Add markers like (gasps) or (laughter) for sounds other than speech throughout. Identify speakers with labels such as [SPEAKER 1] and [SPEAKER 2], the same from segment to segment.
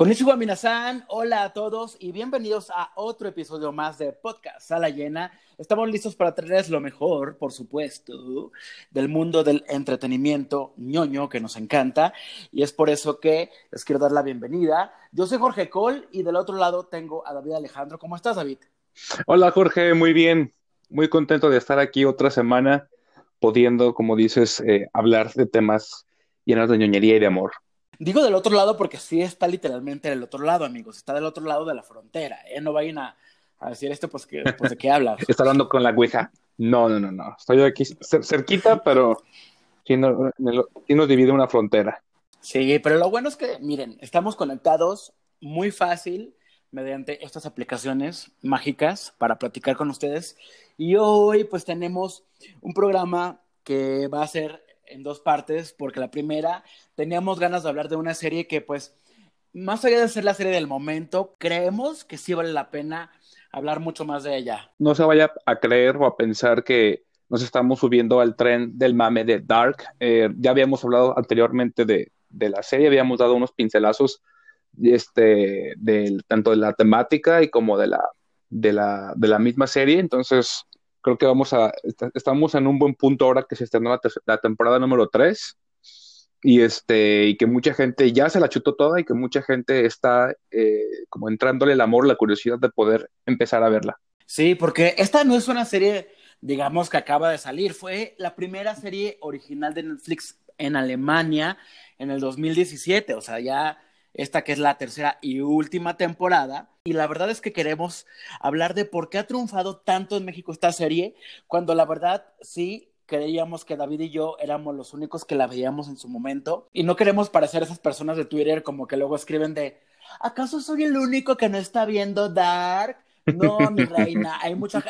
[SPEAKER 1] Konnichiwa Minasan, hola a todos y bienvenidos a otro episodio más de Podcast Sala Llena. Estamos listos para traerles lo mejor, por supuesto, del mundo del entretenimiento ñoño que nos encanta y es por eso que les quiero dar la bienvenida. Yo soy Jorge Cole y del otro lado tengo a David Alejandro. ¿Cómo estás, David?
[SPEAKER 2] Hola, Jorge, muy bien. Muy contento de estar aquí otra semana pudiendo, como dices, eh, hablar de temas llenos de ñoñería y de amor.
[SPEAKER 1] Digo del otro lado porque sí está literalmente del otro lado, amigos. Está del otro lado de la frontera. ¿eh? No vayan a, decir esto, pues, que, pues, ¿de qué hablas? (laughs)
[SPEAKER 2] está hablando con la Ouija. No, no, no, no. Estoy aquí cerquita, pero sí nos, nos divide una frontera.
[SPEAKER 1] Sí, pero lo bueno es que, miren, estamos conectados muy fácil mediante estas aplicaciones mágicas para platicar con ustedes. Y hoy pues tenemos un programa que va a ser en dos partes, porque la primera teníamos ganas de hablar de una serie que pues, más allá de ser la serie del momento, creemos que sí vale la pena hablar mucho más de ella.
[SPEAKER 2] No se vaya a creer o a pensar que nos estamos subiendo al tren del mame de Dark. Eh, ya habíamos hablado anteriormente de, de, la serie, habíamos dado unos pincelazos este, de, tanto de la temática y como de la, de la, de la misma serie. Entonces, creo que vamos a, estamos en un buen punto ahora que se estrenó la, temporada número 3 y este y que mucha gente ya se la chutó toda y que mucha gente está eh, como entrándole el amor, la curiosidad de poder empezar a verla.
[SPEAKER 1] Sí, porque esta no es una serie, digamos, que acaba de salir, fue la primera serie original de Netflix en Alemania en el 2017, o sea, ya esta que es la tercera y última temporada. Y la verdad es que queremos hablar de por qué ha triunfado tanto en México esta serie, cuando la verdad sí creíamos que David y yo éramos los únicos que la veíamos en su momento. Y no queremos parecer esas personas de Twitter como que luego escriben de, ¿acaso soy el único que no está viendo Dark? No, mi reina, hay mucha,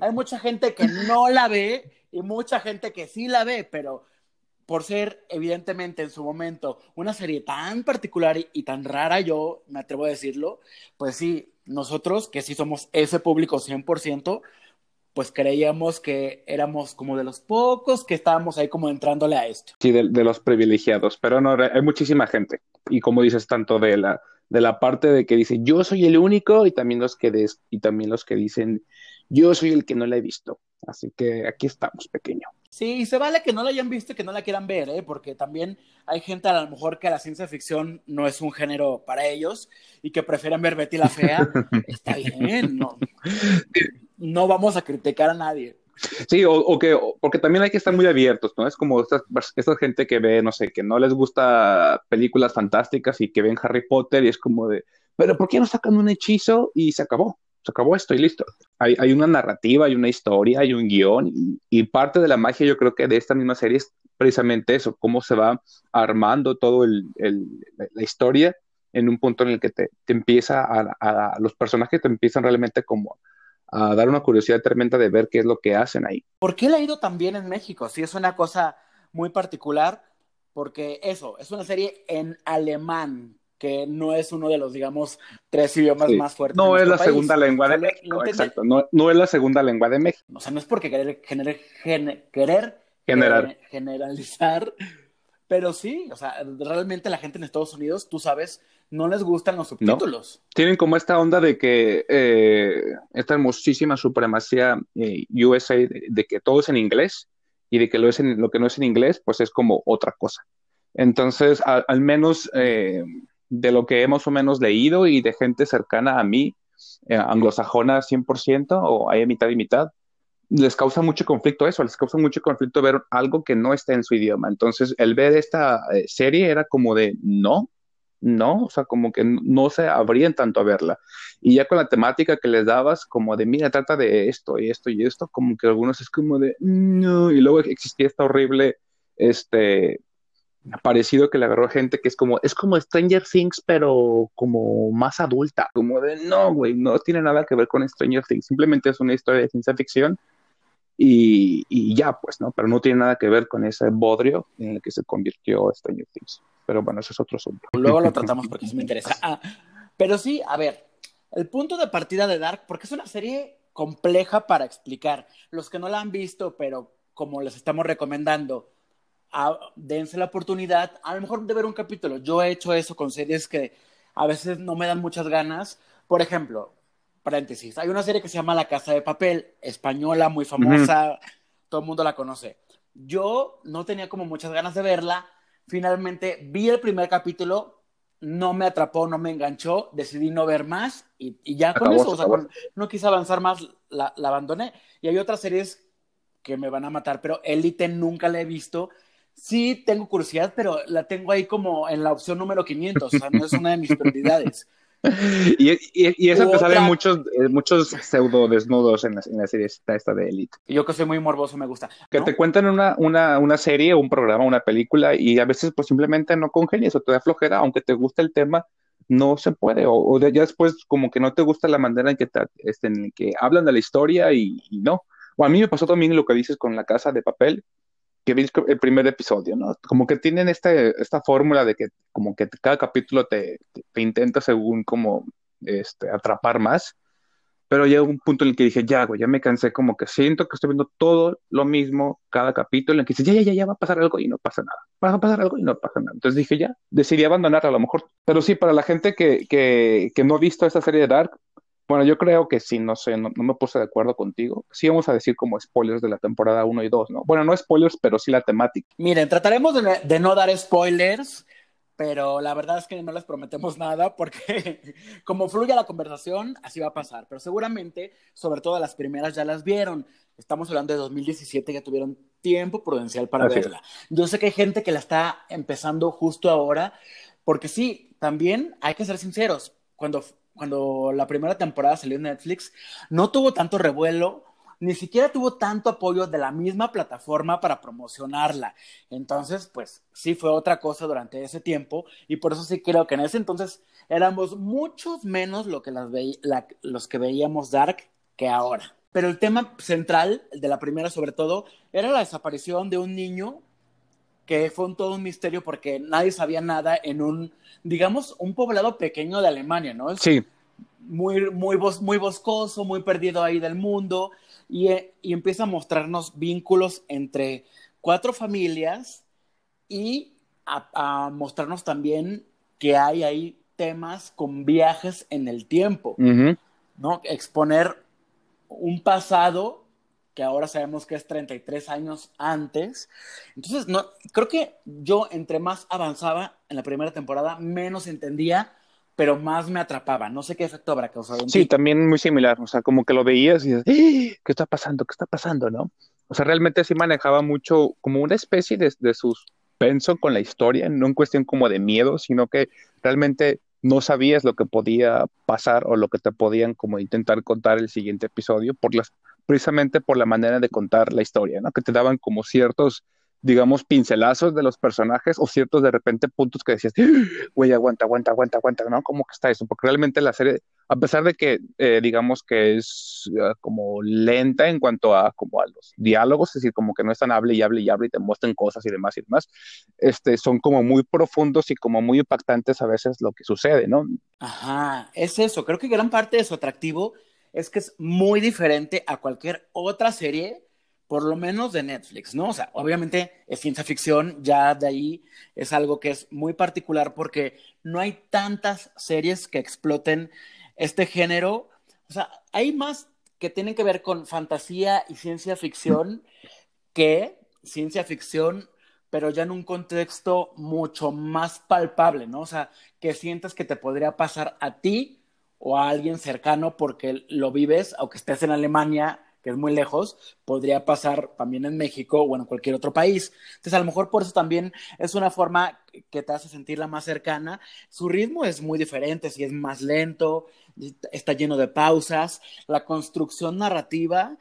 [SPEAKER 1] hay mucha gente que no la ve y mucha gente que sí la ve, pero por ser evidentemente en su momento una serie tan particular y, tan rara, yo me atrevo a decirlo, pues sí, nosotros que sí somos ese público 100%, pues creíamos que éramos como de los pocos que estábamos ahí como entrándole a esto.
[SPEAKER 2] Sí, de, los privilegiados, pero no, hay muchísima gente. Y como dices, tanto de la, de la parte de que dice yo soy el único y también los que, des, y también los que dicen yo soy el que no la he visto. Así que aquí estamos, pequeño.
[SPEAKER 1] Sí, se vale que no la hayan visto y que no la quieran ver, ¿eh? porque también hay gente a lo mejor que la ciencia ficción no es un género para ellos y que prefieren ver Betty la Fea. (laughs) Está bien, no, no vamos a criticar a nadie.
[SPEAKER 2] Sí, o, que, porque también hay que estar muy abiertos, ¿no? Es como esta, esta gente que ve, no sé, que no les gusta películas fantásticas y que ven Harry Potter y es como de, pero ¿por qué no sacan un hechizo y se acabó? Se acabó esto y listo. Hay, hay una narrativa, hay una historia, hay un guion y, parte de la magia yo creo que de esta misma serie es precisamente eso, cómo se va armando todo el, la historia en un punto en el que te, te empieza a, a, los personajes te empiezan realmente como a dar una curiosidad tremenda de ver qué es lo que hacen ahí.
[SPEAKER 1] ¿Por qué le ha ido tan bien en México? Sí, es una cosa muy particular, porque eso, es una serie en alemán, que no es uno de los, digamos, tres idiomas más fuertes.
[SPEAKER 2] No es la segunda lengua de México, exacto. No, es la segunda lengua de México.
[SPEAKER 1] O sea, no es porque querer, querer
[SPEAKER 2] Generar.
[SPEAKER 1] Eh, generalizar, pero sí, o sea, realmente la gente en Estados Unidos, tú sabes, no les gustan los subtítulos.
[SPEAKER 2] Tienen como esta onda de que eh, esta hermosísima supremacía eh, USA de, que todo es en inglés y de que lo, es en, lo que no es en inglés, pues es como otra cosa. Entonces, al menos de lo que he más o menos leído y de gente cercana a mí, eh, anglosajona 100% o hay mitad y mitad, les causa mucho conflicto eso, les causa mucho conflicto ver algo que no está en su idioma. Entonces, el ver esta eh, serie era como de, no, no, o sea, como que no se abrían tanto a verla. Y ya con la temática que les dabas, como de, mira, trata de esto y esto y esto, como que algunos es como de, no, y luego existía esta horrible, este, parecido que le agarró gente que es como, es como Stranger Things, pero como más adulta. Como de, no, güey, no tiene nada que ver con Stranger Things, simplemente es una historia de ciencia ficción y, y, ya, pues, ¿no? Pero no tiene nada que ver con ese bodrio en el que se convirtió Stranger Things. Pero bueno, ese es otro asunto.
[SPEAKER 1] Luego lo tratamos porque eso me interesa. Ah, pero sí, a ver, el punto de partida de Dark, porque es una serie compleja para explicar. Los que no la han visto, pero como les estamos recomendando, dense la oportunidad, a lo mejor de ver un capítulo. Yo he hecho eso con series que a veces no me dan muchas ganas. Por ejemplo, paréntesis, hay una serie que se llama La Casa de Papel, española, muy famosa, todo el mundo la conoce. Yo no tenía como muchas ganas de verla, finalmente vi el primer capítulo, no me atrapó, no me enganchó, decidí no ver más y, ya con eso, o sea, no quise avanzar más, la, la, abandoné. Y hay otras series que me van a matar, pero Elite nunca la he visto. Sí tengo curiosidad, pero la tengo ahí como en la opción número 500, o sea, no es una de mis prioridades. (laughs)
[SPEAKER 2] y, y, eso te salen muchos, eh, muchos pseudo desnudos en la, en la serie esta, esta de Elite.
[SPEAKER 1] Yo que soy muy morboso me gusta.
[SPEAKER 2] Que te cuentan una, una, una serie, un programa, una película y a veces pues simplemente no congenias o te da flojera, aunque te guste el tema, no se puede. O, ya después como que no te gusta la manera en que, te, este, en que hablan de la historia y, y no. O a mí me pasó también lo que dices con la casa de papel que vi el primer episodio, ¿no? Como que tienen este, esta fórmula de que como que cada capítulo te, te, intenta según como este, atrapar más, pero llega un punto en el que dije, ya, güey, ya me cansé, como que siento que estoy viendo todo lo mismo cada capítulo, en que dice, ya, ya, ya, ya va a pasar algo y no pasa nada, va a pasar algo y no pasa nada. Entonces dije, ya, decidí abandonar a lo mejor. Pero sí, para la gente que, que, que no ha visto esta serie de Dark, bueno, yo creo que sí, no sé, no, me puse de acuerdo contigo. Sí vamos a decir como spoilers de la temporada 1 y 2, ¿no? Bueno, no spoilers, pero sí la temática.
[SPEAKER 1] Miren, trataremos de, no dar spoilers, pero la verdad es que no les prometemos nada porque (laughs) como fluye la conversación, así va a pasar. Pero seguramente, sobre todo las primeras ya las vieron. Estamos hablando de 2017, ya tuvieron tiempo prudencial para verla. Yo sé que hay gente que la está empezando justo ahora, porque sí, también hay que ser sinceros. Cuando cuando la primera temporada salió en Netflix, no tuvo tanto revuelo, ni siquiera tuvo tanto apoyo de la misma plataforma para promocionarla. Entonces, pues sí fue otra cosa durante ese tiempo y por eso sí creo que en ese entonces éramos muchos menos lo que las los que veíamos Dark que ahora. Pero el tema central de la primera sobre todo era la desaparición de un niño que fue un, todo un misterio porque nadie sabía nada en un, digamos, un poblado pequeño de Alemania, ¿no?
[SPEAKER 2] sí.
[SPEAKER 1] Muy, muy, muy boscoso, muy perdido ahí del mundo, y, y empieza a mostrarnos vínculos entre cuatro familias y a, mostrarnos también que hay ahí temas con viajes en el tiempo, ¿no? Exponer un pasado que ahora sabemos que es 33 años antes. Entonces, no, creo que yo entre más avanzaba en la primera temporada, menos entendía, pero más me atrapaba. No sé qué efecto habrá causado.
[SPEAKER 2] sí, también muy similar. O sea, como que lo veías y dices, ¡Eh! ¿qué está pasando? ¿Qué está pasando? ¿No? O sea, realmente sí manejaba mucho como una especie de, de suspenso con la historia, no en cuestión como de miedo, sino que realmente no sabías lo que podía pasar o lo que te podían como intentar contar el siguiente episodio por las precisamente por la manera de contar la historia, ¿no? Que te daban como ciertos, digamos, pincelazos de los personajes o ciertos de repente puntos que decías, güey, aguanta, aguanta, aguanta, aguanta, ¿no? ¿Cómo que está eso? Porque realmente la serie, a pesar de que, eh, digamos que es uh, como lenta en cuanto a, como a los diálogos, es decir, como que no están hable y hable y hable y te muestran cosas y demás y demás, este, son como muy profundos y como muy impactantes a veces lo que sucede, ¿no?
[SPEAKER 1] Ajá, es eso, creo que gran parte de su atractivo es que es muy diferente a cualquier otra serie, por lo menos de Netflix, ¿no? O sea, obviamente es ciencia ficción, ya de ahí es algo que es muy particular porque no hay tantas series que exploten este género. O sea, hay más que tienen que ver con fantasía y ciencia ficción que ciencia ficción, pero ya en un contexto mucho más palpable, ¿no? O sea, que sientas que te podría pasar a ti o a alguien cercano porque lo vives, aunque estés en Alemania, que es muy lejos, podría pasar también en México o en cualquier otro país. Entonces, a lo mejor por eso también es una forma que te hace sentirla más cercana. Su ritmo es muy diferente, si es más lento, está lleno de pausas, la construcción narrativa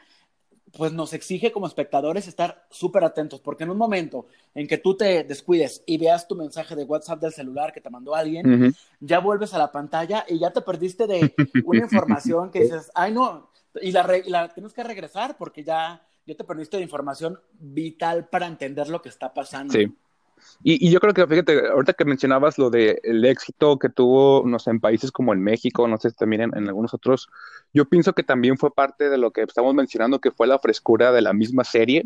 [SPEAKER 1] pues nos exige como espectadores estar súper atentos, porque en un momento en que tú te descuides y veas tu mensaje de WhatsApp del celular que te mandó alguien, ya vuelves a la pantalla y ya te perdiste de una (laughs) información que dices, ay no, y la, la tienes que regresar porque ya, ya te perdiste de información vital para entender lo que está pasando.
[SPEAKER 2] Sí. Y, yo creo que, fíjate, ahorita que mencionabas lo del el éxito que tuvo, no sé, en países como en México, no sé, también en, algunos otros, yo pienso que también fue parte de lo que estamos mencionando, que fue la frescura de la misma serie.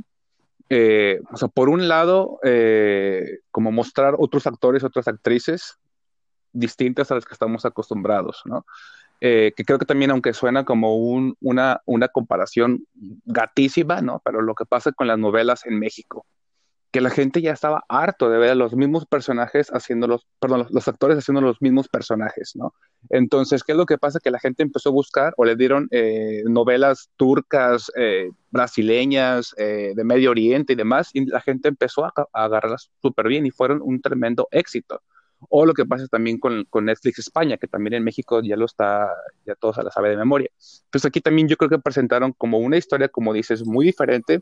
[SPEAKER 2] Eh, o sea, por un lado, eh, como mostrar otros actores, otras actrices, distintas a las que estamos acostumbrados, ¿no? Eh, que creo que también, aunque suena como una, una comparación gatísima, ¿no? Pero lo que pasa con las novelas en México, que la gente ya estaba harto de ver a los mismos personajes haciendo los, perdón, los, actores haciendo los mismos personajes, ¿no? Entonces, ¿qué es lo que pasa? Que la gente empezó a buscar o le dieron eh, novelas turcas, eh, brasileñas, eh, de Medio Oriente y demás, y la gente empezó a, agarrarlas súper bien y fueron un tremendo éxito. O lo que pasa también con, Netflix España, que también en México ya lo está, ya todo se la sabe de memoria. Entonces aquí también yo creo que presentaron como una historia, como dices, muy diferente,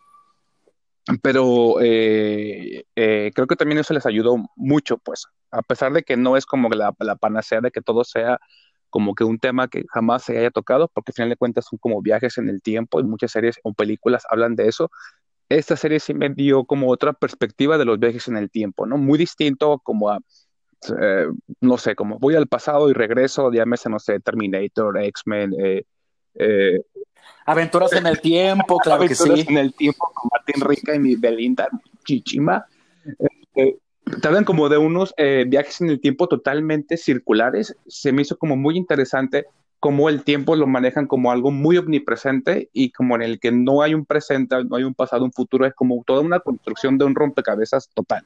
[SPEAKER 2] pero eh, eh, creo que también eso les ayudó mucho, pues, a pesar de que no es como la, panacea de que todo sea como que un tema que jamás se haya tocado, porque al final de cuentas son como viajes en el tiempo y muchas series o películas hablan de eso. Esta serie sí me dio como otra perspectiva de los viajes en el tiempo, ¿no? Muy distinto como a, eh, no sé, como voy al pasado y regreso, llámese, no sé, Terminator, X-Men, eh,
[SPEAKER 1] Aventuras en el tiempo, (laughs) claro que sí.
[SPEAKER 2] en el tiempo con Martín Rica y mi Belinda Chichima. Este, te hablan como de unos eh, viajes en el tiempo totalmente circulares. Se me hizo como muy interesante cómo el tiempo lo manejan como algo muy omnipresente y como en el que no hay un presente, no hay un pasado, un futuro, es como toda una construcción de un rompecabezas total.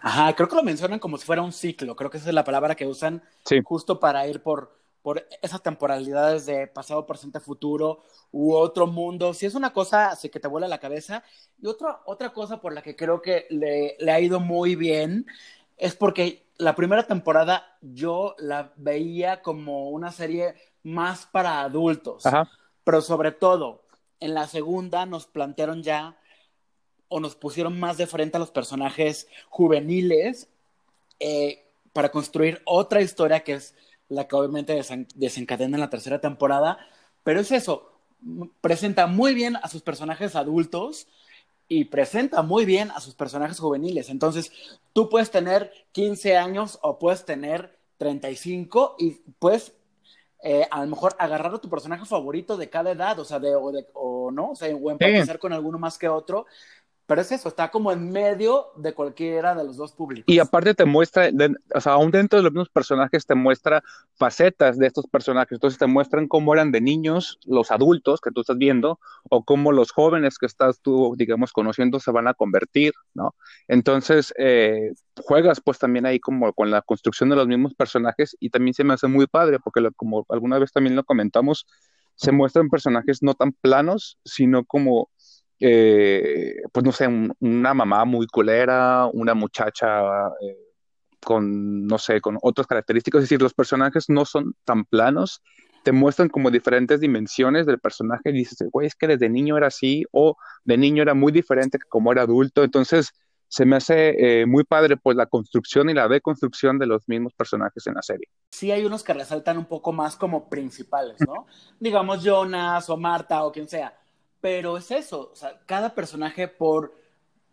[SPEAKER 1] Ajá, creo que lo mencionan como si fuera un ciclo, creo que esa es la palabra que usan justo para ir por, por esas temporalidades de pasado, presente, futuro u otro mundo. Si es una cosa así que te vuela la cabeza. Y otra, otra cosa por la que creo que le, le ha ido muy bien es porque la primera temporada yo la veía como una serie más para adultos. Pero sobre todo, en la segunda nos plantearon ya o nos pusieron más de frente a los personajes juveniles eh, para construir otra historia que es la que obviamente desencadena en la tercera temporada, pero es eso, presenta muy bien a sus personajes adultos y presenta muy bien a sus personajes juveniles. Entonces, tú puedes tener 15 años o puedes tener 35 y puedes eh, a lo mejor agarrar a tu personaje favorito de cada edad, o sea, de, o, de, o no, o sea, o empatizar con alguno más que otro, pero es eso, está como en medio de cualquiera de los dos públicos.
[SPEAKER 2] Y aparte te muestra, o sea, aún dentro de los mismos personajes te muestra facetas de estos personajes. Entonces te muestran cómo eran de niños los adultos que tú estás viendo o cómo los jóvenes que estás tú, digamos, conociendo se van a convertir, ¿no? Entonces eh, juegas pues también ahí como con la construcción de los mismos personajes y también se me hace muy padre porque como alguna vez también lo comentamos, se muestran personajes no tan planos, sino como eh, pues no sé, una mamá muy culera, una muchacha eh, con, no sé, con otras características, es decir, los personajes no son tan planos, te muestran como diferentes dimensiones del personaje y dices, güey, es que desde niño era así o de niño era muy diferente como era adulto, entonces se me hace eh, muy padre pues la construcción y la deconstrucción de los mismos personajes en la serie.
[SPEAKER 1] Sí hay unos que resaltan un poco más como principales, ¿no? (laughs) Digamos Jonas o Marta o quien sea, pero es eso, cada personaje por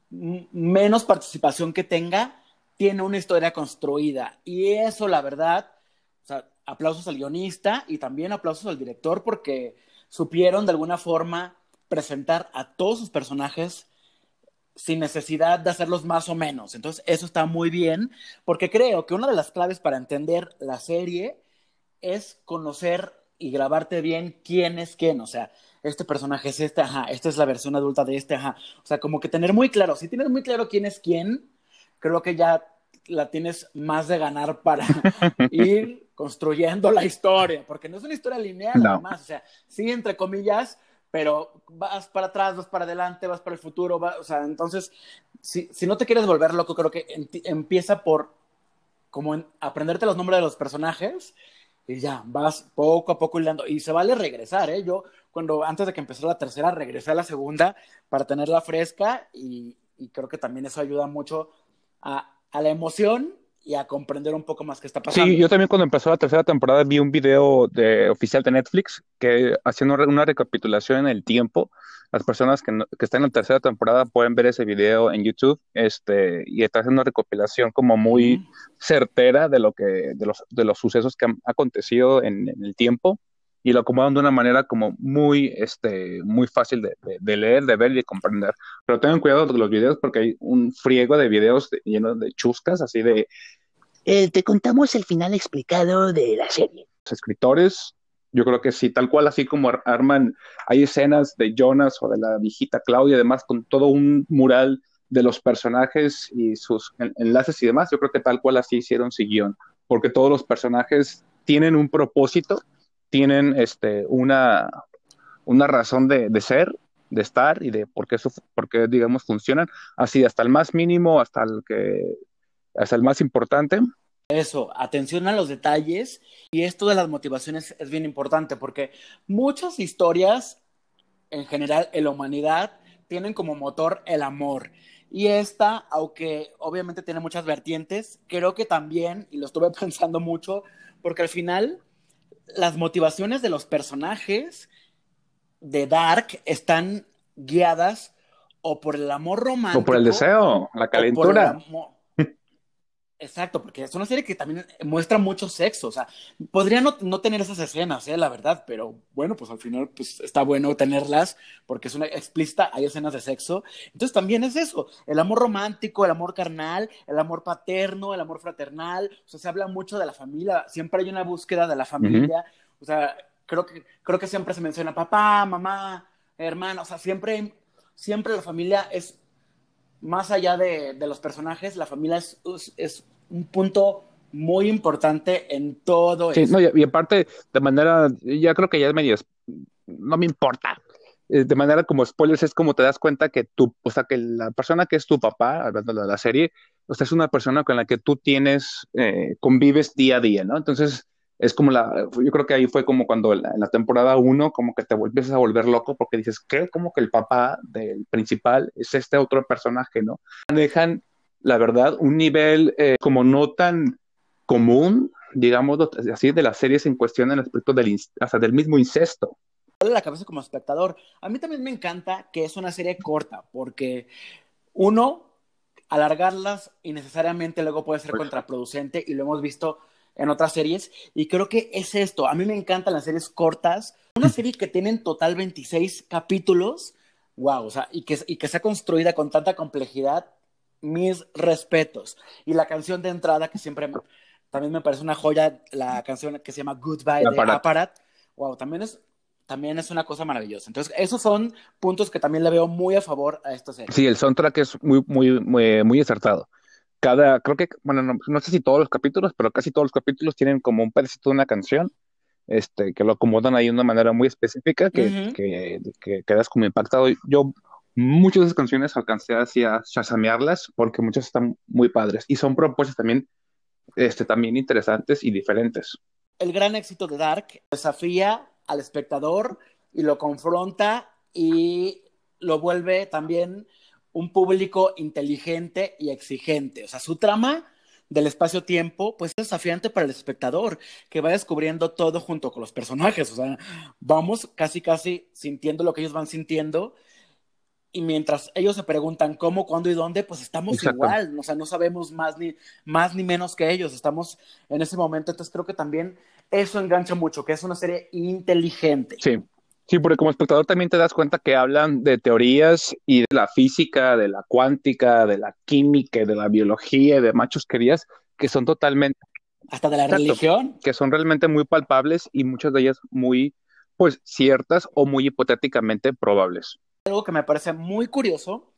[SPEAKER 1] menos participación que tenga, tiene una historia construida. Y eso, la verdad, aplausos al guionista y también aplausos al director porque supieron de alguna forma presentar a todos sus personajes sin necesidad de hacerlos más o menos. Entonces, eso está muy bien, porque creo que una de las claves para entender la serie es conocer y grabarte bien quién es quién. O sea, este personaje es este, ajá, esta es la versión adulta de este, ajá. O sea, como que tener muy claro, si tienes muy claro quién es quién, creo que ya la tienes más de ganar para (laughs) ir construyendo la historia, porque no es una historia lineal, no. además, o sea, sí, entre comillas, pero vas para atrás, vas para adelante, vas para el futuro, o sea, entonces, si, si no te quieres volver loco, creo que empieza por como en aprenderte los nombres de los personajes y ya, vas poco a poco hilando. Y se vale regresar, ¿eh? Yo, cuando antes de que empezara la tercera, regresé a la segunda para tenerla fresca y, creo que también eso ayuda mucho a, la emoción y a comprender un poco más qué está pasando.
[SPEAKER 2] Sí, yo también cuando empezó la tercera temporada vi un video de, oficial de Netflix que haciendo una recapitulación en el tiempo. Las personas que, están en la tercera temporada pueden ver ese video en YouTube este, y está haciendo una recopilación como muy certera de, lo que, de, los, de los sucesos que han acontecido en, el tiempo y lo acomodan de una manera como muy, este, muy fácil de, de, leer, de ver y de comprender. Pero tengan cuidado con los videos porque hay un friego de videos llenos de chuscas, así de
[SPEAKER 3] eh, te contamos el final explicado de la serie.
[SPEAKER 2] Los escritores, yo creo que sí, tal cual, así como arman, hay escenas de Jonas o de la viejita Claudia, además, con todo un mural de los personajes y sus enlaces y demás, yo creo que tal cual así hicieron su guion, porque todos los personajes tienen un propósito, tienen este, una, una razón de, de ser, de estar y de por qué, eso, por qué, digamos, funcionan, así hasta el más mínimo, hasta el que, hasta el más importante.
[SPEAKER 1] Eso, atención a los detalles y esto de las motivaciones es bien importante porque muchas historias, en general, en la humanidad, tienen como motor el amor. Y esta, aunque obviamente tiene muchas vertientes, creo que también, y lo estuve (laughs) pensando mucho, porque al final las motivaciones de los personajes de Dark están guiadas o por el amor romántico.
[SPEAKER 2] O por el deseo, la calentura.
[SPEAKER 1] Exacto, porque es una serie que también muestra mucho sexo, o sea, podría no, no tener esas escenas, ¿eh? la verdad, pero bueno, pues al final pues está bueno tenerlas porque es una explícita, hay escenas de sexo, entonces también es eso, el amor romántico, el amor carnal, el amor paterno, el amor fraternal, o sea, se habla mucho de la familia, siempre hay una búsqueda de la familia, o sea, creo que, creo que siempre se menciona papá, mamá, hermano, o sea, siempre, siempre la familia es más allá de, de los personajes, la familia es, es, un punto muy importante en todo
[SPEAKER 2] sí, No, y, aparte, de manera, ya creo que ya es medio, no me importa. Eh, de manera como spoilers, es como te das cuenta que tú, o sea, que la persona que es tu papá, hablando de la serie, o sea, es una persona con la que tú tienes, eh, convives día a día, ¿no? Entonces, es como la, yo creo que ahí fue como cuando en la, temporada uno como que te empiezas a volver loco porque dices, ¿qué? Como que el papá del principal es este otro personaje, ¿no? Dejan, la verdad, un nivel eh, como no tan común, digamos, así, de las series en cuestión en el aspecto del, hasta del mismo incesto.
[SPEAKER 1] la cabeza como espectador. A mí también me encanta que es una serie corta porque uno, alargarlas innecesariamente luego puede ser pues contraproducente y lo hemos visto en otras series. Y creo que es esto. A mí me encantan las series cortas. Una serie que tienen total 26 capítulos. Wow, o sea, y que, y que sea construida con tanta complejidad. Mis respetos. Y la canción de entrada, que siempre también me parece una joya, la canción que se llama Goodbye de Aparat. Wow, también es, también es una cosa maravillosa. Entonces, esos son puntos que también le veo muy a favor a esta serie.
[SPEAKER 2] Sí, el soundtrack es muy, muy, muy, muy acertado cada, creo que, bueno, no, sé si todos los capítulos, pero casi todos los capítulos tienen como un pedacito de una canción, este, que lo acomodan ahí de una manera muy específica, que, que, quedas como impactado. Yo muchas de esas canciones alcancé así a chasamearlas porque muchas están muy padres y son propuestas también, este, también interesantes y diferentes.
[SPEAKER 1] El gran éxito de Dark desafía al espectador y lo confronta y lo vuelve también un público inteligente y exigente. O sea, su trama del espacio-tiempo, pues es desafiante para el espectador, que va descubriendo todo junto con los personajes. O sea, vamos casi, casi sintiendo lo que ellos van sintiendo. Y mientras ellos se preguntan cómo, cuándo y dónde, pues estamos igual. O sea, no sabemos más ni, más ni menos que ellos. Estamos en ese momento. Entonces creo que también eso engancha mucho, que es una serie inteligente.
[SPEAKER 2] Sí, Sí, porque como espectador también te das cuenta que hablan de teorías y de la física, de la cuántica, de la química, de la biología, de machos querías, que son totalmente...
[SPEAKER 1] Hasta de la religión.
[SPEAKER 2] Que son realmente muy palpables y muchas de ellas muy, pues, ciertas o muy hipotéticamente probables.
[SPEAKER 1] Algo que me parece muy curioso,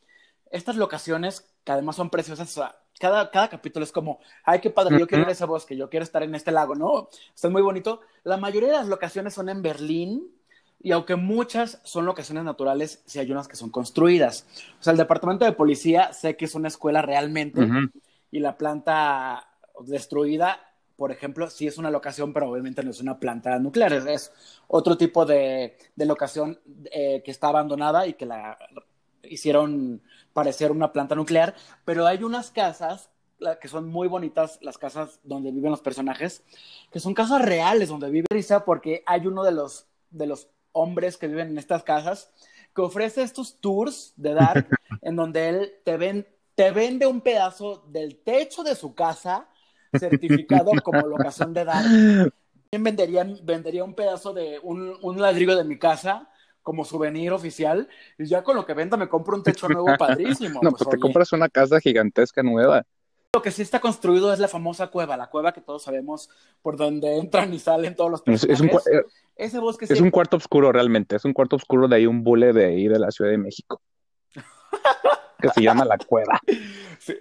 [SPEAKER 1] estas locaciones, que además son preciosas, cada, cada capítulo es como, ay, qué padre, yo quiero ir a ese bosque, yo quiero estar en este lago, ¿no? Está muy bonito. La mayoría de las locaciones son en Berlín, y aunque muchas son locaciones naturales, sí hay unas que son construidas. O sea, el departamento de policía sé que es una escuela realmente y la planta destruida, por ejemplo, sí es una locación, pero obviamente no es una planta nuclear, es, otro tipo de, de locación eh, que está abandonada y que la hicieron parecer una planta nuclear, pero hay unas casas que son muy bonitas, las casas donde viven los personajes, que son casas reales donde vive Risa porque hay uno de los de los hombres que viven en estas casas, que ofrece estos tours de Dark (laughs) en donde él te, ven, te vende un pedazo del techo de su casa certificado como locación de Dark. También vendería, vendería un pedazo de un, un ladrillo de mi casa como souvenir oficial y ya con lo que venda me compro un techo nuevo padrísimo. (laughs)
[SPEAKER 2] no, pues, pues te compras una casa gigantesca nueva.
[SPEAKER 1] Lo que sí está construido es la famosa cueva, la cueva que todos sabemos por donde entran y salen todos los
[SPEAKER 2] Es,
[SPEAKER 1] personajes.
[SPEAKER 2] es un, eh,
[SPEAKER 1] Ese bosque
[SPEAKER 2] es un cuarto oscuro realmente, es un cuarto oscuro de ahí un bule de ahí de la Ciudad de México. (laughs) Que se llama La Cueva.
[SPEAKER 1] Sí.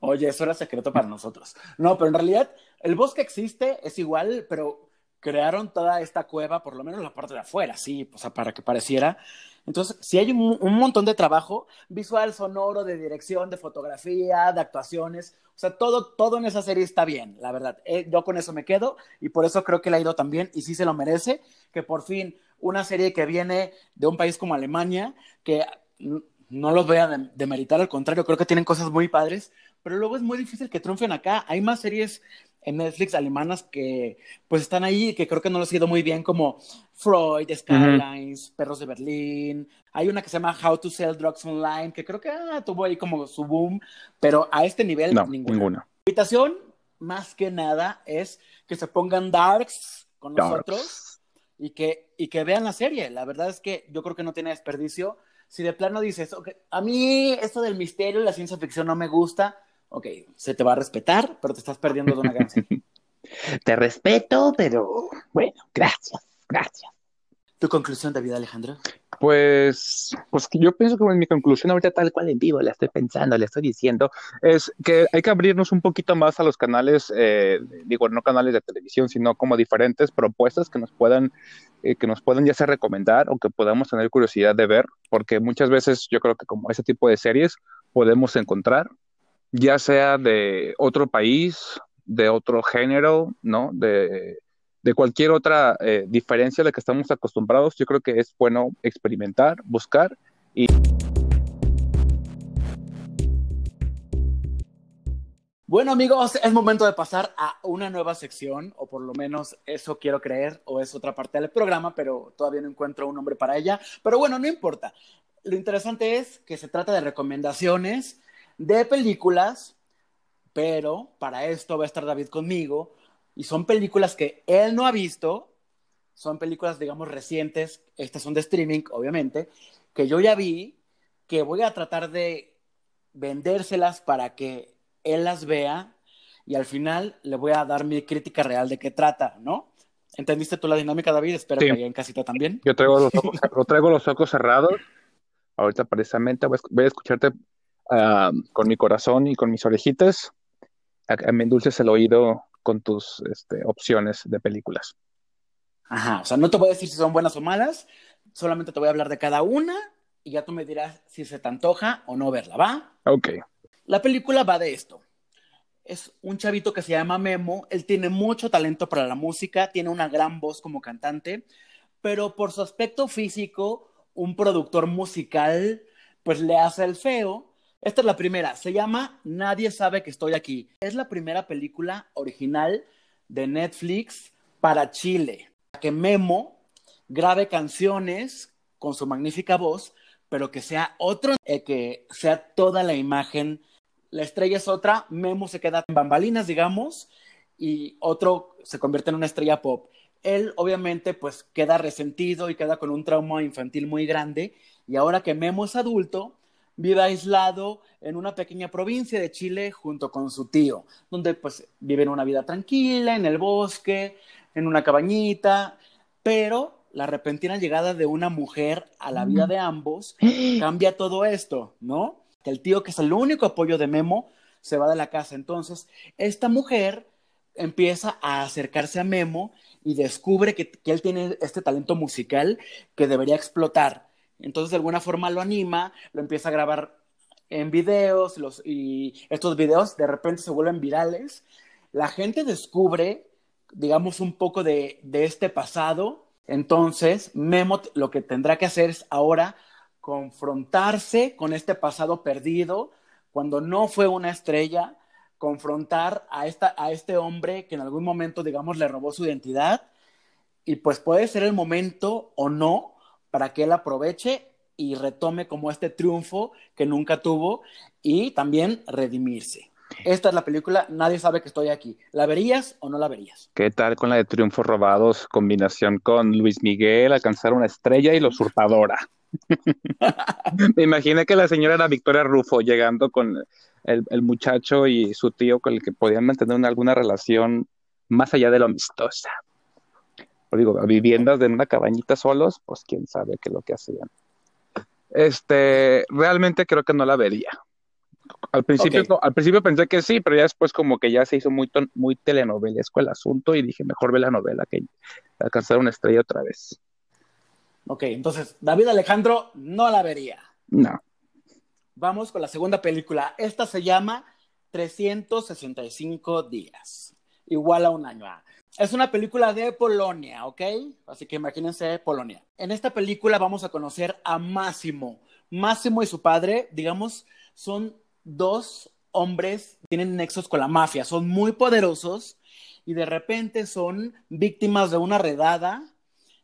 [SPEAKER 1] Oye, eso era secreto para nosotros. No, pero en realidad el bosque existe, es igual, pero crearon toda esta cueva, por lo menos la parte de afuera, sí, o sea, para que pareciera. Entonces, sí hay un, un montón de trabajo visual, sonoro, de dirección, de fotografía, de actuaciones. O sea, todo, todo en esa serie está bien, la verdad. Eh, yo con eso me quedo y por eso creo que le ha ido tan bien y sí se lo merece, que por fin una serie que viene de un país como Alemania, que no los voy a dem- demeritar, al contrario, creo que tienen cosas muy padres, pero luego es muy difícil que triunfen acá. Hay más series en Netflix alemanas que pues están ahí y que creo que no les ha ido muy bien, como Freud, Skylines, Perros de Berlín. Hay una que se llama How to Sell Drugs Online, que creo que ah, tuvo ahí como su boom, pero a este nivel
[SPEAKER 2] No,
[SPEAKER 1] ninguna.
[SPEAKER 2] ninguna.
[SPEAKER 1] La invitación, más que nada, es que se pongan darks con nosotros y que, y que vean la serie. La verdad es que yo creo que no tiene desperdicio. Si de plano dices, "Ok, a mí esto del misterio y la ciencia ficción no me gusta, ok, se te va a respetar, pero te estás perdiendo de una gran serie. (laughs)
[SPEAKER 3] Te respeto, pero bueno, gracias, gracias.
[SPEAKER 1] ¿Tu conclusión, David Alejandro?
[SPEAKER 2] Pues, pues que yo pienso que mi conclusión ahorita tal cual en vivo la estoy pensando, le estoy diciendo, es que hay que abrirnos un poquito más a los canales, eh, digo, no canales de televisión, sino como diferentes propuestas que nos puedan, eh, que nos puedan ya sea recomendar o que podamos tener curiosidad de ver, porque muchas veces yo creo que como ese tipo de series podemos encontrar, ya sea de otro país, de otro género, ¿no? De, de cualquier otra eh, diferencia de la que estamos acostumbrados, yo creo que es bueno experimentar, buscar y
[SPEAKER 1] Bueno, amigos, es momento de pasar a una nueva sección, o por lo menos eso quiero creer, o es otra parte del programa, pero todavía no encuentro un nombre para ella. Pero bueno, no importa. Lo interesante es que se trata de recomendaciones de películas, pero para esto va a estar David conmigo, y son películas que él no ha visto, son películas, digamos, recientes, estas son de streaming, obviamente, que yo ya vi, que voy a tratar de vendérselas para que él las vea y al final le voy a dar mi crítica real de qué trata, ¿no? ¿Entendiste tú la dinámica, David? Espero
[SPEAKER 2] Sí.
[SPEAKER 1] que allá en casita también.
[SPEAKER 2] yo traigo los (laughs) ojos, yo traigo los ojos cerrados. Ahorita precisamente voy a, escucharte ah, con mi corazón y con mis orejitas. Me endulces el oído con tus este, opciones de películas.
[SPEAKER 1] Ajá, o sea, no te voy a decir si son buenas o malas, solamente te voy a hablar de cada una y ya tú me dirás si se te antoja o no verla, ¿va?
[SPEAKER 2] Ok.
[SPEAKER 1] La película va de esto. Es un chavito que se llama Memo. Él tiene mucho talento para la música, tiene una gran voz como cantante, pero por su aspecto físico, un productor musical, pues le hace el feo. Esta es la primera. Se llama Nadie sabe que estoy aquí. Es la primera película original de Netflix para Chile. Que Memo grabe canciones con su magnífica voz, pero que sea otro, eh, que sea toda la imagen. La estrella es otra, Memo se queda en bambalinas, digamos, y otro se convierte en una estrella pop. Él obviamente pues queda resentido y queda con un trauma infantil muy grande, y ahora que Memo es adulto, vive aislado en una pequeña provincia de Chile junto con su tío, donde pues viven una vida tranquila, en el bosque, en una cabañita, pero la repentina llegada de una mujer a la vida de ambos (gasps) cambia todo esto, ¿no? Que el tío, que es el único apoyo de Memo, se va de la casa. Entonces, esta mujer empieza a acercarse a Memo y descubre que, que él tiene este talento musical que debería explotar. Entonces, de alguna forma lo anima, lo empieza a grabar en videos y estos videos de repente se vuelven virales. La gente descubre, digamos, un poco de, de este pasado. Entonces, Memo lo que tendrá que hacer es ahora confrontarse con este pasado perdido, cuando no fue una estrella, confrontar a, esta, a este hombre que en algún momento, digamos, le robó su identidad. Y pues puede ser el momento o no para que él aproveche y retome como este triunfo que nunca tuvo y también redimirse. Esta es la película, nadie sabe que estoy aquí. ¿La verías o no la verías?
[SPEAKER 2] ¿Qué tal con la de Triunfos Robados? Combinación con Luis Miguel, Alcanzar una estrella y La Usurpadora. (laughs) Me imaginé que la señora era Victoria Rufo llegando con el, el muchacho y su tío con el que podían mantener una- alguna relación más allá de lo amistosa. O digo, a viviendas de una cabañita solos, pues quién sabe qué es lo que hacían. Este, realmente creo que no la vería. Al principio, al principio pensé que sí, pero ya después como que ya se hizo muy, muy telenovelesco el asunto y dije, mejor ve la novela que alcanzar una estrella otra vez.
[SPEAKER 1] Ok, entonces, David Alejandro no la vería.
[SPEAKER 2] No.
[SPEAKER 1] Vamos con la segunda película. Esta se llama 365 días, igual a un año. Ah, Es una película de Polonia, ¿ok? Así que imagínense Polonia. En esta película vamos a conocer a Máximo. Máximo y su padre, digamos, son dos hombres, tienen nexos con la mafia, son muy poderosos y de repente son víctimas de una redada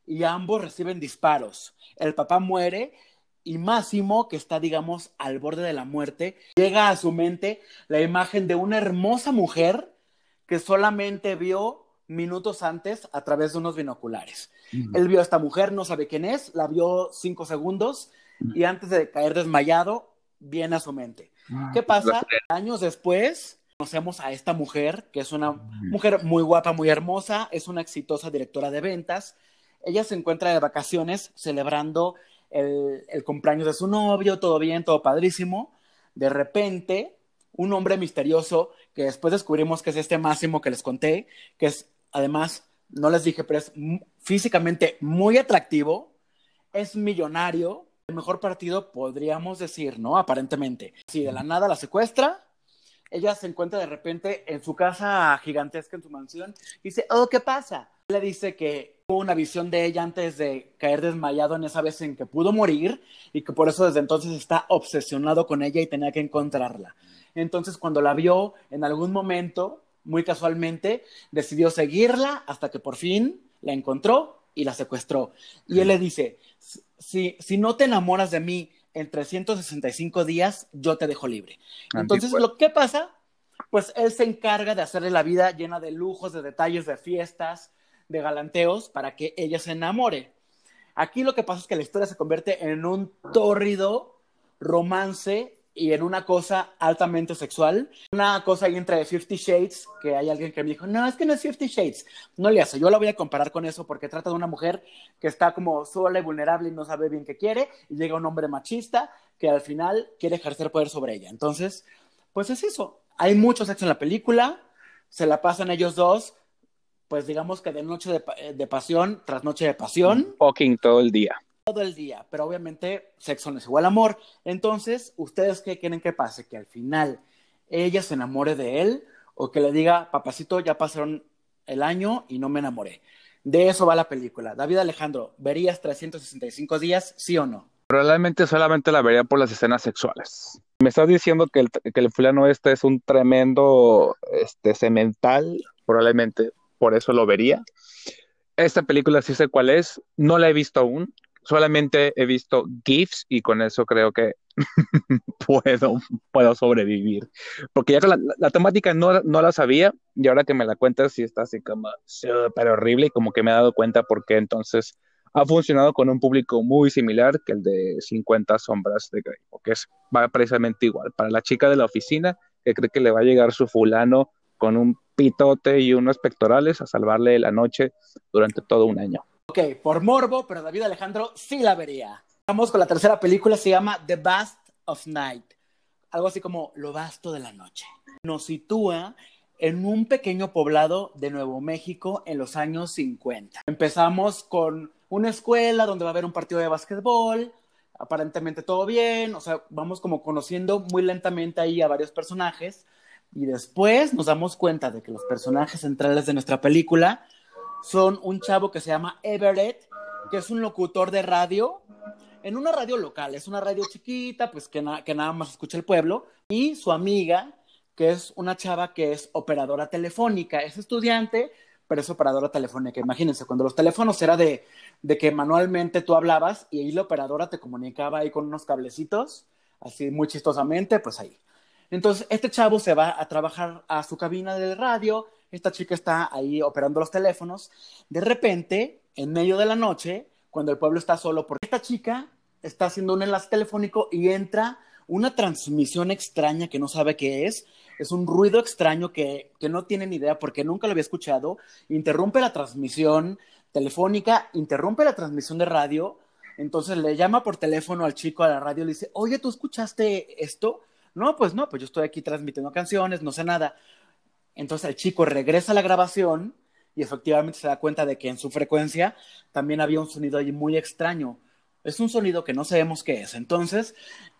[SPEAKER 1] y ambos reciben disparos. El papá muere y Máximo, que está, digamos, al borde de la muerte, llega a su mente la imagen de una hermosa mujer que solamente vio minutos antes a través de unos binoculares. Él vio a esta mujer, no sabe quién es, la vio cinco segundos y antes de caer desmayado, viene a su mente. ¿Qué pasa? Años después, conocemos a esta mujer, que es una mujer muy guapa, muy hermosa, es una exitosa directora de ventas. Ella se encuentra de vacaciones celebrando el, el cumpleaños de su novio, todo bien, todo padrísimo. De repente, un hombre misterioso, que después descubrimos que es este Máximo que les conté, que es, además, no les dije, pero es físicamente muy atractivo, es millonario, el mejor partido podríamos decir, ¿no? Aparentemente. Si de la nada la secuestra, ella se encuentra de repente en su casa gigantesca, en su mansión, y dice, oh, ¿qué pasa? Le dice que tuvo una visión de ella antes de caer desmayado en esa vez en que pudo morir y que por eso desde entonces está obsesionado con ella y tenía que encontrarla. Entonces cuando la vio en algún momento, muy casualmente, decidió seguirla hasta que por fin la encontró y la secuestró. Y él le dice, si, si no te enamoras de mí en 365 días, yo te dejo libre. Entonces, lo que pasa, pues él se encarga de hacerle la vida llena de lujos, de detalles, de fiestas, de galanteos, para que ella se enamore. Aquí lo que pasa es que la historia se convierte en un tórrido romance y en una cosa altamente sexual. Una cosa ahí entre Fifty Shades, que hay alguien que me dijo, no, es que no es Fifty Shades. No le hace, yo la voy a comparar con eso porque trata de una mujer que está como sola y vulnerable y no sabe bien qué quiere, y llega un hombre machista que al final quiere ejercer poder sobre ella. Entonces, pues es eso. Hay mucho sexo en la película, se la pasan ellos dos, pues digamos que de noche de, eh, de pasión tras noche de pasión
[SPEAKER 2] Fucking todo el día.
[SPEAKER 1] Todo el día, pero obviamente sexo no es igual amor. Entonces, ¿ustedes qué quieren que pase? Que al final ella se enamore de él o que le diga, papacito, ya pasaron el año y no me enamoré. De eso va la película. David Alejandro, ¿verías 365 días, sí o no?
[SPEAKER 2] Probablemente solamente la vería por las escenas sexuales. Me estás diciendo que el, que el fulano este es un tremendo este, cemental, probablemente por eso lo vería. Esta película sí sé cuál es, no la he visto aún, solamente he visto GIFs y con eso creo que (laughs) puedo, puedo sobrevivir. Porque ya la, la temática no, no la sabía y ahora que me la cuentas sí está así como súper horrible y como que me he dado cuenta porque entonces ha funcionado con un público muy similar que el de 50 sombras de Grey, porque es, va precisamente igual. Para la chica de la oficina que cree que le va a llegar su fulano con un pitote y unos pectorales a salvarle la noche durante todo un año.
[SPEAKER 1] Ok, por morbo, pero David Alejandro sí la vería. Vamos con la tercera película, se llama The Vast of Night. Algo así como Lo Vasto de la Noche. Nos sitúa en un pequeño poblado de Nuevo México en los años 50. Empezamos con una escuela donde va a haber un partido de básquetbol, aparentemente todo bien, o sea, vamos como conociendo muy lentamente ahí a varios personajes y después nos damos cuenta de que los personajes centrales de nuestra película son un chavo que se llama Everett, que es un locutor de radio en una radio local, es una radio chiquita, pues que, na que nada más escucha el pueblo, y su amiga, que es una chava que es operadora telefónica, es estudiante, pero es operadora telefónica. Imagínense, cuando los teléfonos era de, de que manualmente tú hablabas y ahí la operadora te comunicaba ahí con unos cablecitos, así muy chistosamente, pues ahí. Entonces, este chavo se va a trabajar a su cabina de radio, esta chica está ahí operando los teléfonos, de repente, en medio de la noche, cuando el pueblo está solo, porque esta chica está haciendo un enlace telefónico y entra una transmisión extraña que no sabe qué es. Es un ruido extraño que, que no tiene ni idea porque nunca lo había escuchado. Interrumpe la transmisión telefónica, interrumpe la transmisión de radio. Entonces le llama por teléfono al chico a la radio y le dice, oye, ¿tú escuchaste esto? No, pues no, pues yo estoy aquí transmitiendo canciones, no sé nada. Entonces el chico regresa a la grabación y efectivamente se da cuenta de que en su frecuencia también había un sonido ahí muy extraño. Es un sonido que no sabemos qué es. Entonces,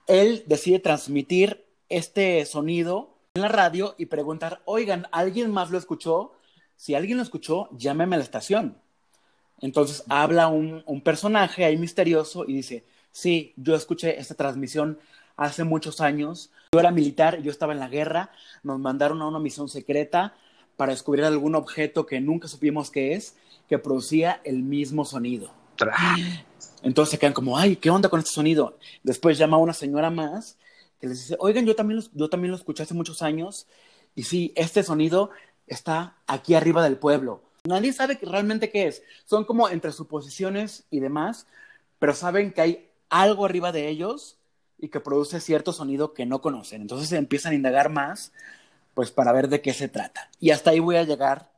[SPEAKER 1] él decide transmitir este sonido en la radio y preguntar, oigan, ¿alguien más lo escuchó? Si alguien lo escuchó, llámeme a la estación. Entonces habla un, un personaje ahí misterioso y dice, sí, yo escuché esta transmisión hace muchos años. Yo era militar, yo estaba en la guerra, nos mandaron a una misión secreta para descubrir algún objeto que nunca supimos qué es, que producía el mismo sonido. Entonces se quedan como, ay, ¿qué onda con este sonido? Después llama a una señora más que les dice, oigan, yo también, lo, yo también lo escuché hace muchos años y sí, este sonido está aquí arriba del pueblo. Nadie sabe realmente qué es. Son como entre suposiciones y demás, pero saben que hay algo arriba de ellos y que produce cierto sonido que no conocen. Entonces se empiezan a indagar más, pues para ver de qué se trata. Y hasta ahí voy a llegar,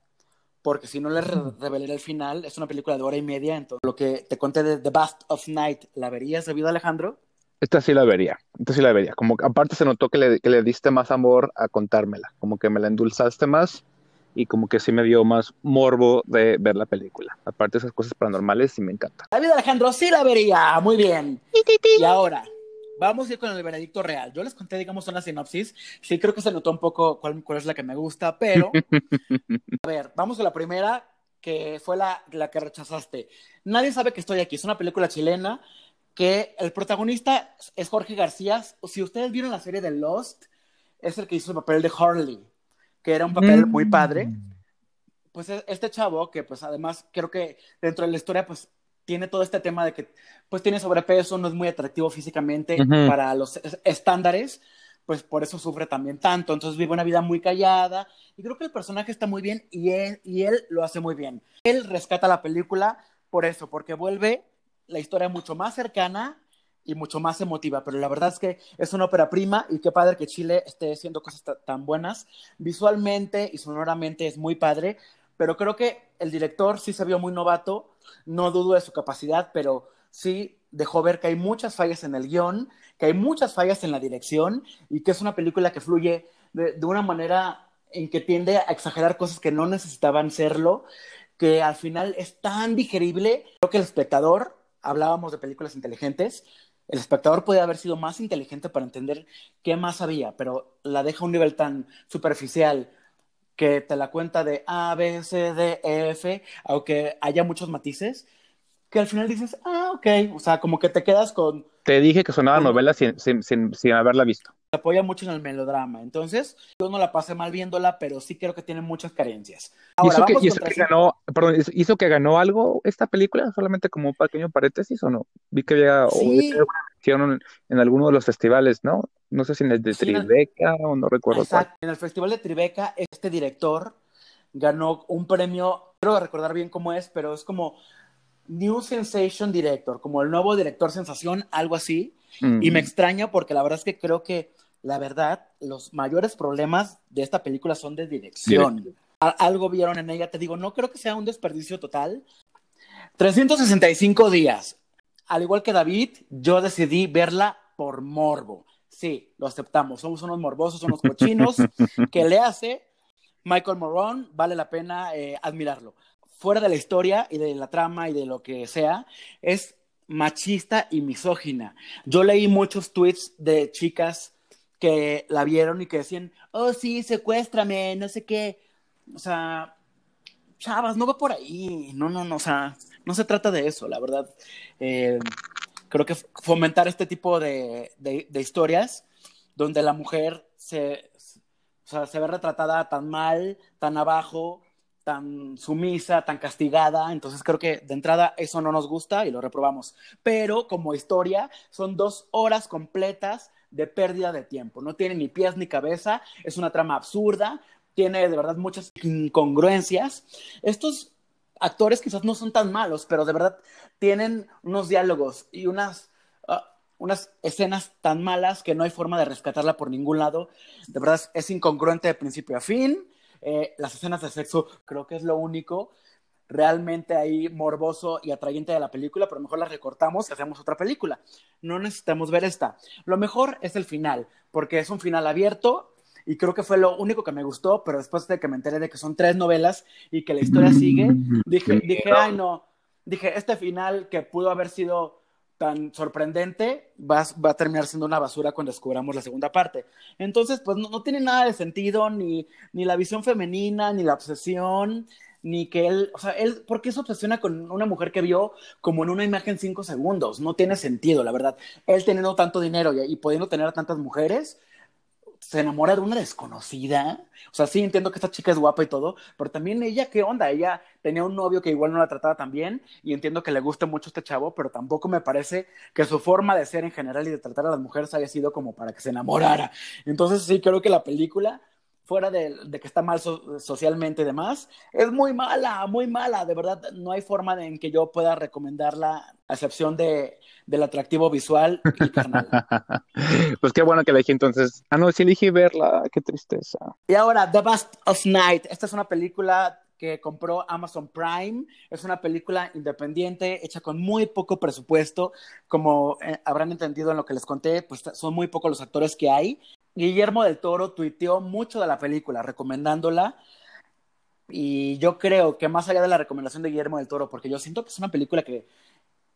[SPEAKER 1] porque si no les revelaré el final, es una película de hora y media, entonces lo que te conté de The Bast of Night, ¿la verías debido a Alejandro?
[SPEAKER 2] Esta sí la vería, esta sí la vería. Como aparte se notó que le, que le diste más amor a contármela, como que me la endulzaste más y como que sí me dio más morbo de ver la película. Aparte de esas cosas paranormales, sí me encanta.
[SPEAKER 1] David Alejandro, sí la vería, muy bien. Y ahora, vamos a ir con el veredicto real. Yo les conté, digamos, una sinopsis. Sí, creo que se notó un poco cuál, cuál es la que me gusta, pero. (laughs) a ver, vamos con la primera, que fue la, la que rechazaste. Nadie sabe que estoy aquí. Es una película chilena que el protagonista es Jorge García. Si ustedes vieron la serie de Lost, es el que hizo el papel de Harley, que era un papel muy padre. Pues este chavo, que pues además creo que dentro de la historia, pues tiene todo este tema de que pues tiene sobrepeso, no es muy atractivo físicamente
[SPEAKER 2] Ujú.
[SPEAKER 1] para los es- estándares, pues por eso sufre también tanto. Entonces vive una vida muy callada y creo que el personaje está muy bien y él, y él lo hace muy bien. Él rescata la película por eso, porque vuelve la historia mucho más cercana y mucho más emotiva, pero la verdad es que es una ópera prima y qué padre que Chile esté haciendo cosas ta- tan buenas. Visualmente y sonoramente es muy padre, pero creo que el director sí se vio muy novato, no dudo de su capacidad, pero sí dejó ver que hay muchas fallas en el guion, que hay muchas fallas en la dirección y que es una película que fluye de, una manera en que tiende a exagerar cosas que no necesitaban serlo, que al final es tan digerible. Creo que el espectador, hablábamos de películas inteligentes, el espectador puede haber sido más inteligente para entender qué más había, pero la deja a un nivel tan superficial que te la cuenta de A, B, C, D, E, F, aunque haya muchos matices, que al final dices, ah, ok, o sea, como que te quedas con,
[SPEAKER 2] Te dije que sonaba
[SPEAKER 1] Bueno.
[SPEAKER 2] novela sin, sin, sin, sin haberla visto.
[SPEAKER 1] te apoya mucho en el melodrama, entonces yo no la pasé mal viéndola, pero sí creo que tiene muchas carencias. Ahora,
[SPEAKER 2] ¿Hizo que, que ganó, perdón, hizo- que ganó algo esta película? Solamente como un pequeño paréntesis o no? Vi que había, o
[SPEAKER 1] Sí.
[SPEAKER 2] hicieron en, en alguno de los festivales, ¿no? No sé si en el de
[SPEAKER 1] Sí, en el-
[SPEAKER 2] Tribeca o no recuerdo cuál.
[SPEAKER 1] Exacto. En el Festival de Tribeca, este director ganó un premio, quiero recordar bien cómo es, pero es como New Sensation Director, como el nuevo director sensación, algo así.
[SPEAKER 2] Mm.
[SPEAKER 1] Y me extraña porque la verdad es que creo que, la verdad, los mayores problemas de esta película son de dirección. Algo vieron en ella, te digo, no creo que sea un desperdicio total. 365 días. Al igual que David, yo decidí verla por morbo. Sí, lo aceptamos. Somos unos morbosos, unos cochinos. (laughs) que le hace Michael Moron, vale la pena eh, admirarlo. Fuera de la historia y de la trama y de lo que sea, es machista y misógina. Yo leí muchos tweets de chicas que la vieron y que decían, oh sí, secuéstrame, no sé qué. O sea, chavas, no va por ahí. No, no, no, o sea, no se trata de eso, la verdad. Eh, creo que fomentar este tipo de, de, historias donde la mujer se, se ve retratada tan mal, tan abajo, tan sumisa, tan castigada. Entonces creo que de entrada eso no nos gusta y lo reprobamos. Pero como historia son dos horas completas de pérdida de tiempo. No tiene ni pies ni cabeza, es una trama absurda, tiene de verdad muchas incongruencias. Estos actores quizás no son tan malos, pero de verdad tienen unos diálogos y unas, uh, unas escenas tan malas que no hay forma de rescatarla por ningún lado. De verdad es incongruente de principio a fin. Eh, las escenas de sexo creo que es lo único realmente ahí morboso y atrayente de la película, pero mejor la recortamos y hacemos otra película. No necesitamos ver esta. Lo mejor es el final, porque es un final abierto y creo que fue lo único que me gustó, pero después de que me enteré de que son tres novelas y que la historia sigue, (laughs) dije, dije, ay no, dije, este final que pudo haber sido tan sorprendente va, va, a terminar siendo una basura cuando descubramos la segunda parte. Entonces, pues no, no tiene nada de sentido, ni, ni la visión femenina, ni la obsesión, ni que él, o sea, él, ¿por qué se obsesiona con una mujer que vio como en una imagen cinco segundos? No tiene sentido, la verdad. Él teniendo tanto dinero y, y pudiendo tener a tantas mujeres, se enamora de una desconocida. O sea, sí entiendo que esta chica es guapa y todo, pero también ella, ¿qué onda? Ella tenía un novio que igual no la trataba tan bien y entiendo que le guste mucho este chavo, pero tampoco me parece que su forma de ser en general y de tratar a las mujeres haya sido como para que se enamorara. Entonces sí creo que la película fuera de, que está mal socialmente y demás, es muy mala, muy mala. De verdad, no hay forma en que yo pueda recomendarla, a excepción de, del atractivo visual y carnal. (laughs)
[SPEAKER 2] pues qué bueno que elegí entonces. Ah, no, sí elegí verla, qué tristeza.
[SPEAKER 1] Y ahora, The Bust of Night. Esta es una película que compró Amazon Prime. Es una película independiente, hecha con muy poco presupuesto. Como eh, habrán entendido en lo que les conté, pues son muy pocos los actores que hay. Guillermo del Toro tuiteó mucho de la película, recomendándola. Y yo creo que más allá de la recomendación de Guillermo del Toro, porque yo siento que es una película que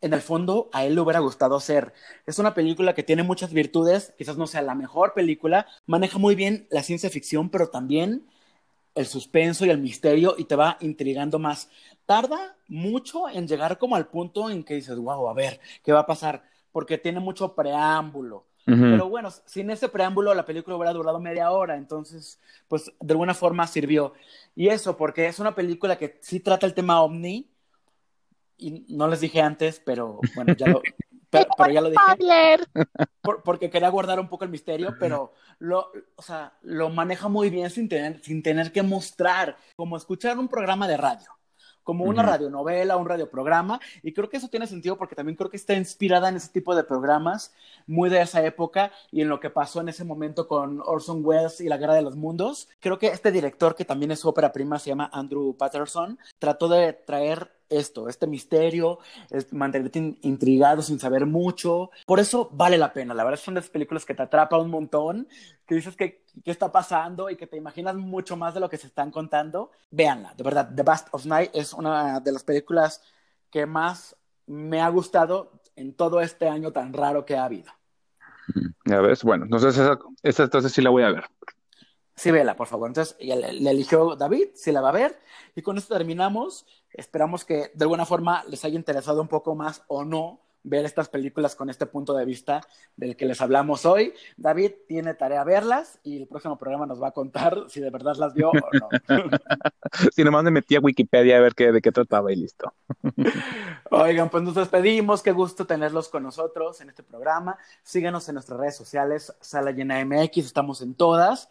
[SPEAKER 1] en el fondo a él le hubiera gustado hacer. Es una película que tiene muchas virtudes, quizás no sea la mejor película, maneja muy bien la ciencia ficción, pero también el suspenso y el misterio y te va intrigando más. Tarda mucho en llegar como al punto en que dices, wow, a ver, ¿qué va a pasar? Porque tiene mucho preámbulo pero bueno, sin ese preámbulo la película hubiera durado media hora, entonces, pues de alguna forma sirvió. Y eso, porque es una película que sí trata el tema ovni, y no les dije antes, pero bueno, ya lo, (laughs) pero, ya lo dije. porque quería guardar un poco el misterio, pero lo, o sea, lo maneja muy bien sin tener, sin tener que mostrar, como escuchar un programa de radio como una radionovela, un radioprograma, y creo que eso tiene sentido porque también creo que está inspirada en ese tipo de programas muy de esa época y en lo que pasó en ese momento con Orson Welles y la Guerra de los Mundos. Creo que este director, que también es su ópera prima, se llama Andrew Patterson, trató de traer esto, este misterio, mantenerte intrigado sin saber mucho. Por eso vale la pena. La verdad son de esas películas que te atrapa un montón, que dices que qué está pasando y que te imaginas mucho más de lo que se están contando. Véanla, de verdad. The Bust of Night es una de las películas que más me ha gustado en todo este año tan raro que ha habido.
[SPEAKER 2] Ya ves, bueno, entonces esa, esa entonces sí la voy a ver.
[SPEAKER 1] Sí, vela, por favor. Entonces, le, eligió David, sí la va a ver. Y con esto terminamos. Esperamos que de alguna forma les haya interesado un poco más o no ver estas películas con este punto de vista del que les hablamos hoy. David tiene tarea verlas y el próximo programa nos va a contar (laughs) si de verdad las vio o no. (laughs)
[SPEAKER 2] si nomás me metí a Wikipedia a ver qué, de qué trataba y listo. (laughs)
[SPEAKER 1] Oigan, pues nos despedimos. Qué gusto tenerlos con nosotros en este programa. Síganos en nuestras redes sociales, Sala Llena MX, estamos en todas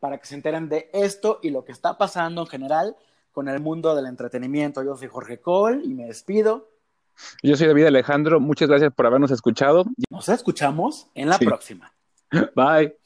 [SPEAKER 1] para que se enteren de esto y lo que está pasando en general con el mundo del entretenimiento. Yo soy Jorge Cole y me despido.
[SPEAKER 2] Yo soy David Alejandro. Muchas gracias por habernos escuchado.
[SPEAKER 1] Nos escuchamos en la próxima. (laughs)
[SPEAKER 2] Bye.